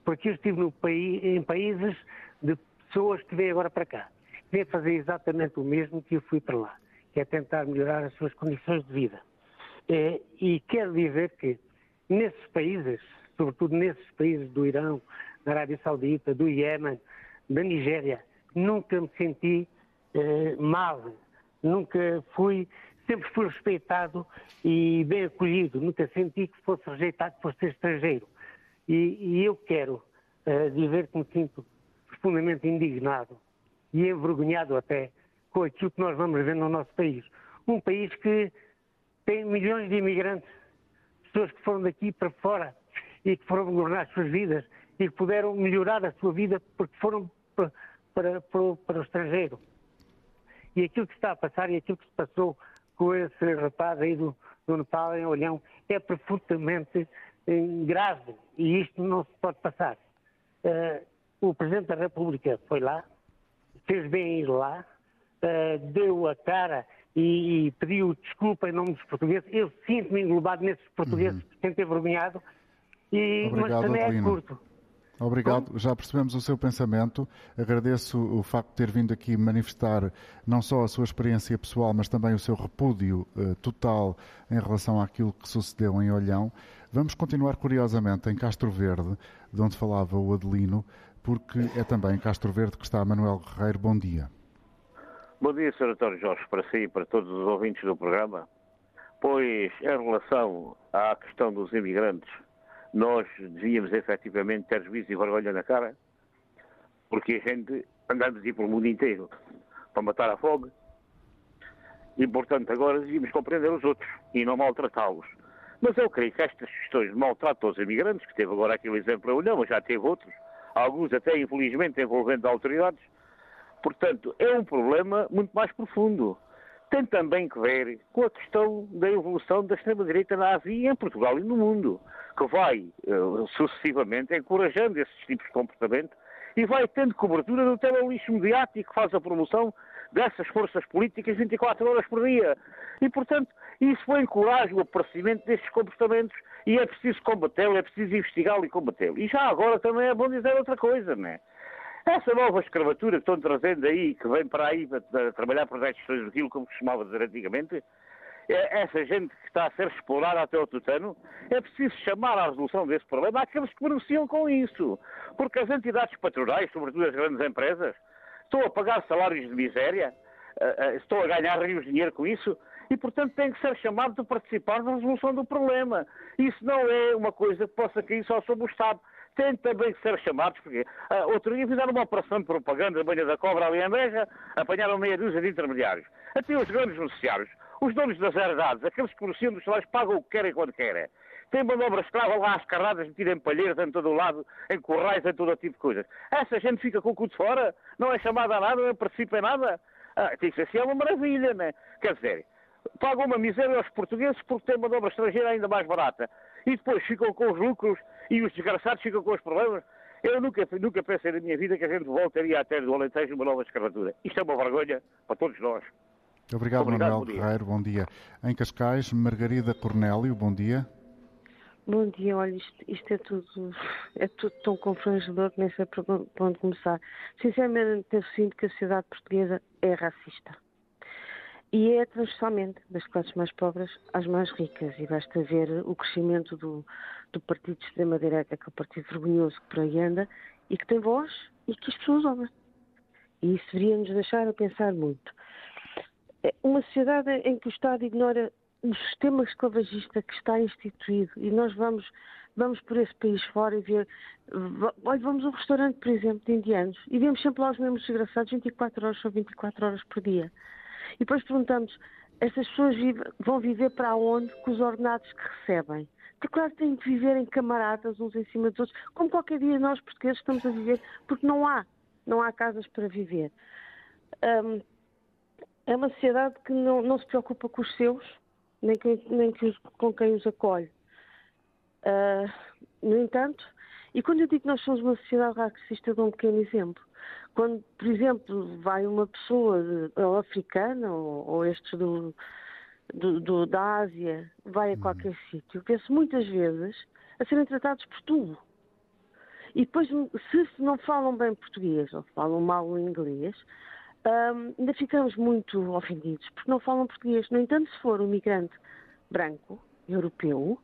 Porque eu estive no país, em países de pessoas que vêm agora para cá. Vêm fazer exatamente o mesmo que eu fui para lá, que é tentar melhorar as suas condições de vida. Eh, e quero dizer que nesses países sobretudo nesses países do Irão, da Arábia Saudita, do Iémen, da Nigéria, nunca me senti eh, mal, nunca fui, sempre fui respeitado e bem acolhido, nunca senti que fosse rejeitado por ser estrangeiro. E, e eu quero eh, dizer que me sinto profundamente indignado e envergonhado até com aquilo que nós vamos ver no nosso país. Um país que tem milhões de imigrantes, pessoas que foram daqui para fora e que foram governar as suas vidas e que puderam melhorar a sua vida porque foram para, para, para, para o estrangeiro. E aquilo que está a passar e aquilo que se passou com esse rapaz aí do, do Nepal em Olhão é profundamente eh, grave e isto não se pode passar. Uh, o Presidente da República foi lá, fez bem ir lá, uh, deu a cara e, e, pediu desculpa em nome dos portugueses. Eu sinto-me englobado nesses portugueses uhum. que têm vergonhado e, Obrigado, mas também Adelino. é curto. Obrigado, já percebemos o seu pensamento. Agradeço o facto de ter vindo aqui manifestar não só a sua experiência pessoal, mas também o seu repúdio uh, total em relação àquilo que sucedeu em Olhão. Vamos continuar curiosamente em Castro Verde, de onde falava o Adelino, porque é também em Castro Verde que está Manuel Guerreiro. Bom dia. Bom dia, Sr. Doutor Jorge, para si e para todos os ouvintes do programa. Pois, em relação à questão dos imigrantes, nós devíamos efetivamente ter juízo e vergonha na cara, porque a gente andamos aí pelo mundo inteiro para matar a fome, e portanto agora devíamos compreender os outros e não maltratá-los. Mas eu creio que estas questões de maltrato aos imigrantes, que teve agora aquele exemplo eu não, mas já teve outros, alguns até infelizmente envolvendo autoridades, portanto é um problema muito mais profundo tem também que ver com a questão da evolução da extrema-direita na Ásia, em Portugal e no mundo, que vai uh, sucessivamente encorajando esses tipos de comportamento e vai tendo cobertura do terrorismo mediático que faz a promoção dessas forças políticas 24 horas por dia. E, portanto, isso encoraja o aparecimento destes comportamentos e é preciso combatê-lo, é preciso investigá-lo e combatê-lo. E já agora também é bom dizer outra coisa, não é? Essa nova escravatura que estão trazendo aí, que vem para aí para trabalhar por 10 questões do quilo, como se costumava dizer antigamente, é essa gente que está a ser explorada até o tutano, é preciso chamar à resolução desse problema àqueles que beneficiam com isso. Porque as entidades patronais, sobretudo as grandes empresas, estão a pagar salários de miséria, eh, eh, estão a ganhar rios de dinheiro com isso, e, portanto, têm que ser chamados a participar na resolução do problema. Isso não é uma coisa que possa cair só sobre o Estado. Têm também que ser chamados, porque uh, outro dia fizeram uma operação de propaganda da banha da cobra ali em Beja, apanharam meia dúzia de intermediários. Até os grandes beneficiários, os donos das herdades, aqueles que comerciam dos salários, pagam o que querem quando querem. Tem manobra escrava lá às carradas, metida em palheiras em todo o lado, em corrais, em todo tipo de coisas. Essa gente fica com o cu de fora, não é chamada a nada, não participa em nada. Ah, isso assim é uma maravilha, né? Quer dizer, pagam uma miséria aos portugueses porque têm uma dobra estrangeira ainda mais barata. E depois ficam com os lucros e os desgraçados ficam com os problemas. Eu nunca, nunca pensei na minha vida que a gente voltaria a ter do Alentejo uma nova escravatura. Isto é uma vergonha para todos nós. Obrigado, Obrigado Manuel Guerreiro. Bom dia. Em Cascais, Margarida Cornélio, bom dia. Bom dia, olha, isto, isto, é tudo é tudo tão confrangedor que nem sei por onde começar. Sinceramente, eu sinto que a sociedade portuguesa é racista. E é transversalmente das classes mais pobres às mais ricas. E basta ver o crescimento do, do partido de extrema-direita, que é o partido vergonhoso que por aí anda, e que tem voz e que as pessoas ouvem. E isso deveria nos deixar a pensar muito. É uma sociedade em que o Estado ignora o sistema esclavagista que está instituído e nós vamos vamos por esse país fora e ver olha, vamos a um restaurante, por exemplo, de indianos e vemos sempre lá os mesmos desgraçados 24 horas ou 24 horas por dia. E depois perguntamos, estas pessoas vão viver para onde com os ordenados que recebem? Porque claro têm que viver em camaradas uns em cima dos outros, como qualquer dia nós portugueses estamos a viver, porque não há, não há casas para viver. Um, é uma sociedade que não, não, se preocupa com os seus, nem, que, nem que os, com quem os acolhe. Uh, no entanto, e quando eu digo que nós somos uma sociedade racista, dou um pequeno exemplo. Quando, por exemplo, vai uma pessoa ou africana ou, ou estes do, do, do, da Ásia, vai a uhum. qualquer uhum. sítio, vê-se muitas vezes a serem tratados por tu. E depois, se não falam bem português ou falam mal o inglês, um, ainda ficamos muito ofendidos, porque não falam português. No entanto, se for um migrante branco, europeu,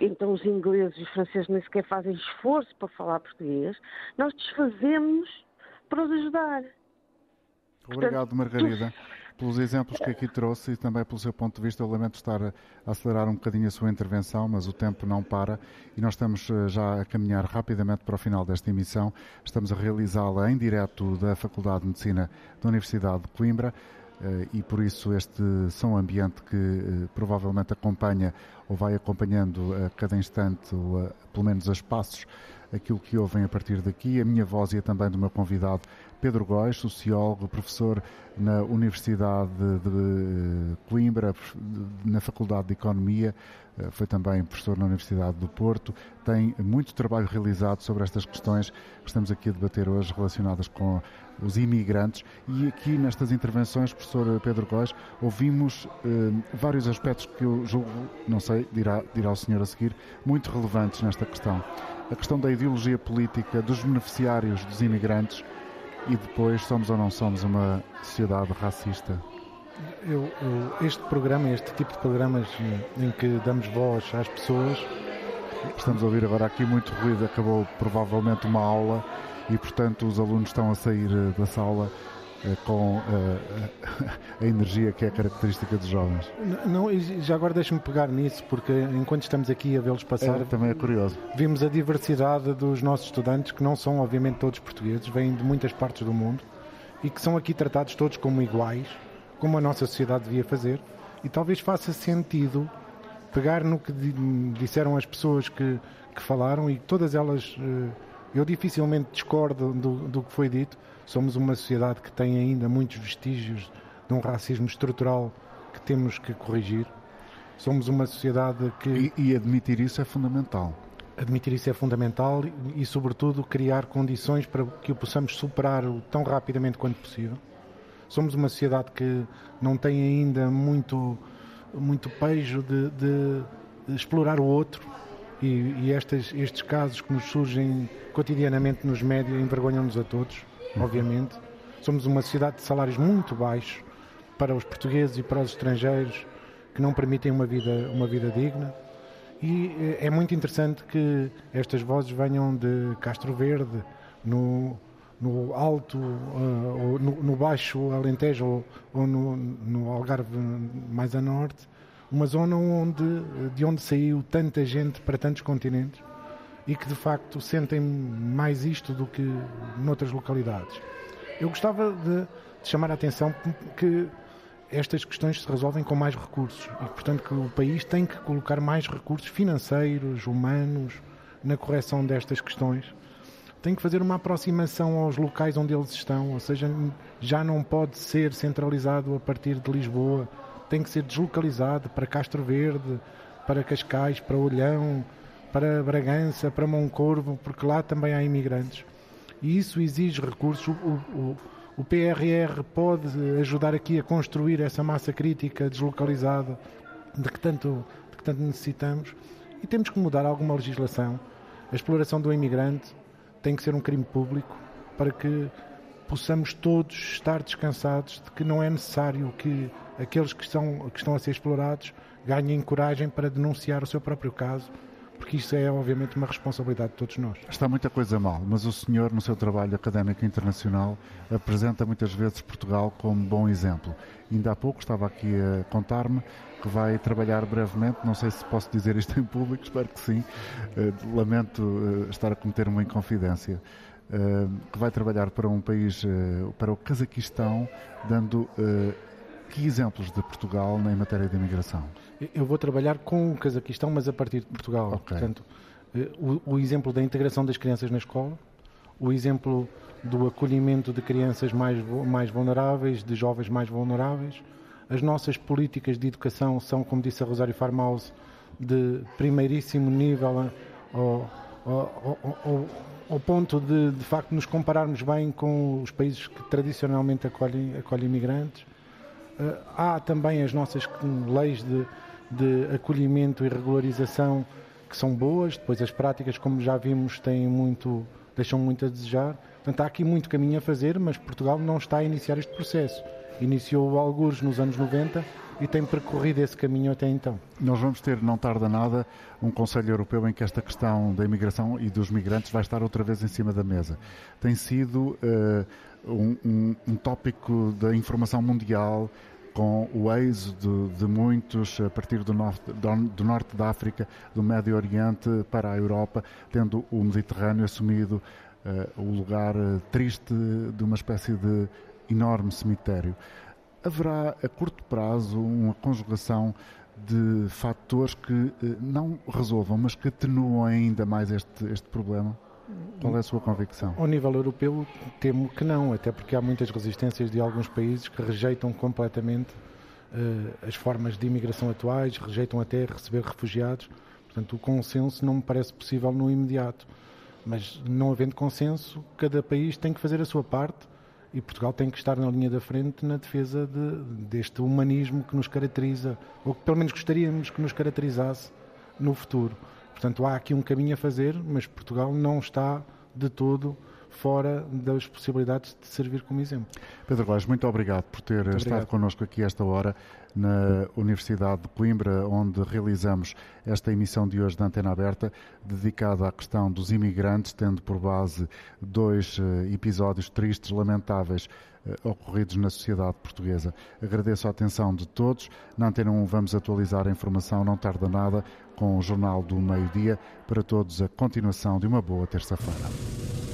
então os ingleses e os franceses nem sequer fazem esforço para falar português, nós desfazemos para os ajudar. Obrigado, Portanto, Margarida. Tu pelos exemplos que aqui trouxe e também pelo seu ponto de vista. Eu lamento estar a acelerar um bocadinho a sua intervenção, mas o tempo não para e nós estamos eh, já a caminhar rapidamente para o final desta emissão. Estamos a realizá-la em direto da Faculdade de Medicina da Universidade de Coimbra. Eh, e por isso este som ambiente que eh, provavelmente acompanha ou vai acompanhando a cada instante, ou a, pelo menos a espaços, aquilo que ouvem a partir daqui. A minha voz e a também do meu convidado Pedro Góis, sociólogo, professor na Universidade de Coimbra, na Faculdade de Economia, eh, foi também professor na Universidade do Porto, tem muito trabalho realizado sobre estas questões que estamos aqui a debater hoje relacionadas com os imigrantes e aqui nestas intervenções, professor Pedro Góis, ouvimos eh, vários aspectos que eu julgo, não sei, dirá, dirá o senhor a seguir, muito relevantes nesta questão. A questão da ideologia política dos beneficiários dos imigrantes, e depois somos ou não somos uma sociedade racista? Eu, eu, este programa, este tipo de programas em que damos voz às pessoas. Estamos a ouvir agora aqui muito ruído, acabou provavelmente uma aula e, portanto, os alunos estão a sair eh, da sala com uh, a energia que é característica dos jovens. Não, já agora deixa-me pegar nisso, porque enquanto estamos aqui a vê-los passar, é, também é curioso. Vimos a diversidade dos nossos estudantes, que não são, obviamente, todos portugueses, vêm de muitas partes do mundo e que são aqui tratados todos como iguais, como a nossa sociedade devia fazer, e talvez faça sentido pegar no que disseram as pessoas que, que falaram e todas elas. Uh, eu dificilmente discordo do, do que foi dito. Somos uma sociedade que tem ainda muitos vestígios de um racismo estrutural que temos que corrigir. Somos uma sociedade que. E, e admitir isso é fundamental. Admitir isso é fundamental e, e, sobretudo, criar condições para que o possamos superar tão rapidamente quanto possível. Somos uma sociedade que não tem ainda muito, muito pejo de, de, de explorar o outro E, e estes, estes casos que nos surgem cotidianamente nos médias envergonham-nos a todos. Obviamente. Somos uma sociedade de salários muito baixos para os portugueses e para os estrangeiros que não permitem uma vida, uma vida digna. E eh, é muito interessante que estas vozes venham de Castro Verde, no, no alto, uh, no, no, baixo Alentejo ou, ou no, no, Algarve mais a norte, uma zona onde, de onde saiu tanta gente para tantos continentes e que de facto sentem mais isto do que noutras localidades. Eu gostava de, de chamar a atenção que estas questões se resolvem com mais recursos e, portanto, que o país tem que colocar mais recursos financeiros, humanos, na correção destas questões. Tem que fazer uma aproximação aos locais onde eles estão, ou seja, já não pode ser centralizado a partir de Lisboa, tem que ser deslocalizado para Castro Verde, para Cascais, para Olhão, para Bragança, para Moncorvo, porque lá também há imigrantes. E isso exige recursos. O, o, o PRR pode ajudar aqui a construir essa massa crítica deslocalizada de que tanto, de que tanto necessitamos e temos que mudar alguma legislação. A exploração do imigrante tem que ser um crime público para que possamos todos estar descansados de que não é necessário que aqueles que estão, que estão a ser explorados ganhem coragem para denunciar o seu próprio caso porque isso é obviamente uma responsabilidade de todos nós. Está muita coisa mal, mas o senhor, no seu trabalho académico internacional, apresenta muitas vezes Portugal como bom exemplo. Ainda há pouco estava aqui a contar-me que vai trabalhar brevemente, não sei se posso dizer isto em público, espero que sim, eh, lamento eh, estar a cometer uma inconfidência. Eh, que vai trabalhar para um país, para o Cazaquistão, dando que exemplos de Portugal em matéria de imigração? Eu vou trabalhar com o Cazaquistão, mas a partir de Portugal. Okay. Portanto, eh, o, o, exemplo da integração das crianças na escola, o exemplo do acolhimento de crianças mais, mais vulneráveis, de jovens mais vulneráveis. As nossas políticas de educação são, como disse a Rosário Farmaus, de primeiríssimo nível ao, ao, ao, ao ponto de, de facto, nos compararmos bem com os países que tradicionalmente acolhem, acolhem imigrantes. Uh, há também as nossas leis de, de acolhimento e regularização que são boas, depois as práticas, como já vimos, têm muito, deixam muito a desejar. Portanto, há aqui muito caminho a fazer, mas Portugal não está a iniciar este processo. Iniciou alguns nos anos 90 e tem percorrido esse caminho até então. Nós vamos ter, não tarda nada, um Conselho Europeu em que esta questão da imigração e dos migrantes vai estar outra vez em cima da mesa. Tem sido uh, um, um, tópico da informação mundial com o êxodo de muitos a partir do norte, do norte da África, do Médio Oriente para a Europa, tendo o Mediterrâneo assumido uh, o lugar uh, triste de uma espécie de enorme cemitério. Haverá a curto prazo uma conjugação de fatores que uh, não resolvam, mas que atenuam ainda mais este, este problema? Qual é a sua convicção? Ao nível europeu, temo que não, até porque há muitas resistências de alguns países que rejeitam completamente uh, as formas de imigração atuais, rejeitam até receber refugiados. Portanto, o consenso não me parece possível no imediato. Mas, não havendo consenso, cada país tem que fazer a sua parte e Portugal tem que estar na linha da frente na defesa de, deste humanismo que nos caracteriza, ou que pelo menos gostaríamos que nos caracterizasse no futuro. Portanto, há aqui um caminho a fazer, mas Portugal não está de todo fora das possibilidades de servir como exemplo. Pedro Góes, muito obrigado por ter muito estado obrigado. connosco aqui esta hora na Universidade de Coimbra, onde realizamos esta emissão de hoje da Antena Aberta, dedicada à questão dos imigrantes, tendo por base dois uh, episódios tristes, lamentáveis, ocorridos na sociedade portuguesa. Agradeço a atenção de todos. Na Antena 1 vamos atualizar a informação, não tarda nada, com o Jornal do Meio-Dia. Para todos, a continuação de uma boa terça-feira.